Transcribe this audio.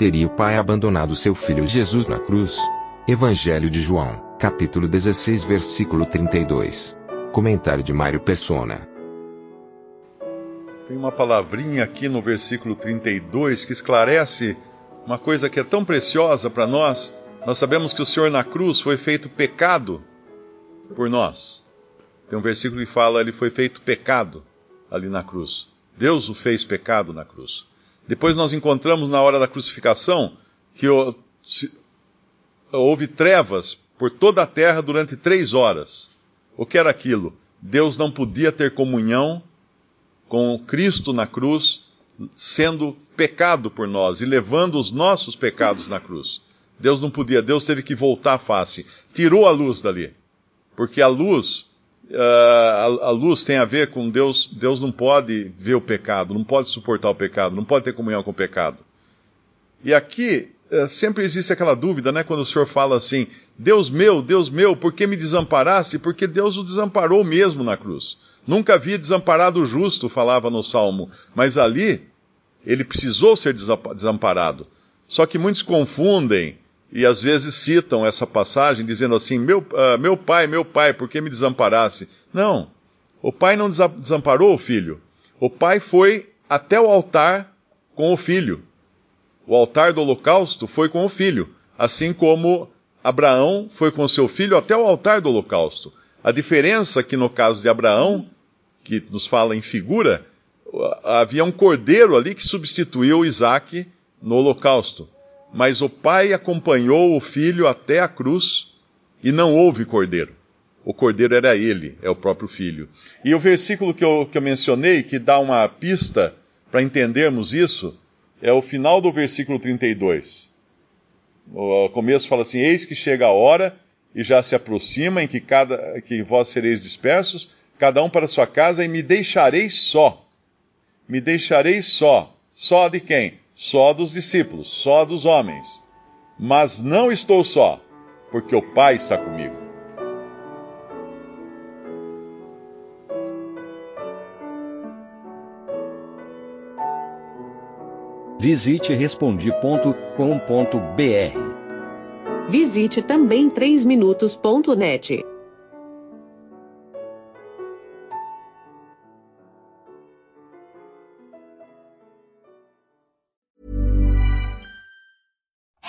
Teria o pai abandonado seu filho Jesus na cruz? Evangelho de João, capítulo 16, versículo 32. Comentário de Mário Persona. Tem uma palavrinha aqui no versículo 32 que esclarece uma coisa que é tão preciosa para nós. Nós sabemos que o Senhor na cruz foi feito pecado por nós. Tem um versículo que fala ele foi feito pecado ali na cruz. Deus o fez pecado na cruz. Depois nós encontramos na hora da crucificação que houve trevas por toda a terra durante três horas. O que era aquilo? Deus não podia ter comunhão com Cristo na cruz, sendo pecado por nós e levando os nossos pecados na cruz. Deus não podia, Deus teve que voltar a face. Tirou a luz dali. Porque a luz, uh, a, a, luz tem a ver com Deus, Deus não pode ver o pecado, não pode suportar o pecado, não pode ter comunhão com o pecado. E aqui, uh, sempre existe aquela dúvida, né, quando o Senhor fala assim, Deus meu, Deus meu, por que me desamparasse? Porque Deus o desamparou mesmo na cruz. Nunca havia desamparado o justo, falava no Salmo, mas ali, ele precisou ser desamparado. Só que muitos confundem e às vezes citam essa passagem dizendo assim: meu, uh, meu pai, meu pai, por que me desamparasse? Não, o pai não desamparou o filho. O pai foi até o altar com o filho. O altar do holocausto foi com o filho, assim como Abraão foi com seu filho até o altar do holocausto. A diferença é que no caso de Abraão, que nos fala em figura, havia um cordeiro ali que substituiu Isaac no holocausto. Mas o pai acompanhou o filho até a cruz e não houve cordeiro. O cordeiro era ele, é o próprio filho. E o versículo que eu, que eu mencionei, que dá uma pista para entendermos isso, é o final do versículo 32. O começo fala assim: Eis que chega a hora e já se aproxima em que, cada, que vós sereis dispersos, cada um para sua casa, e me deixareis só. Me deixareis só. Só de quem? Só dos discípulos, só dos homens. Mas não estou só, porque o Pai está comigo. Visite respondi.com.br. Visite também 3minutos.net.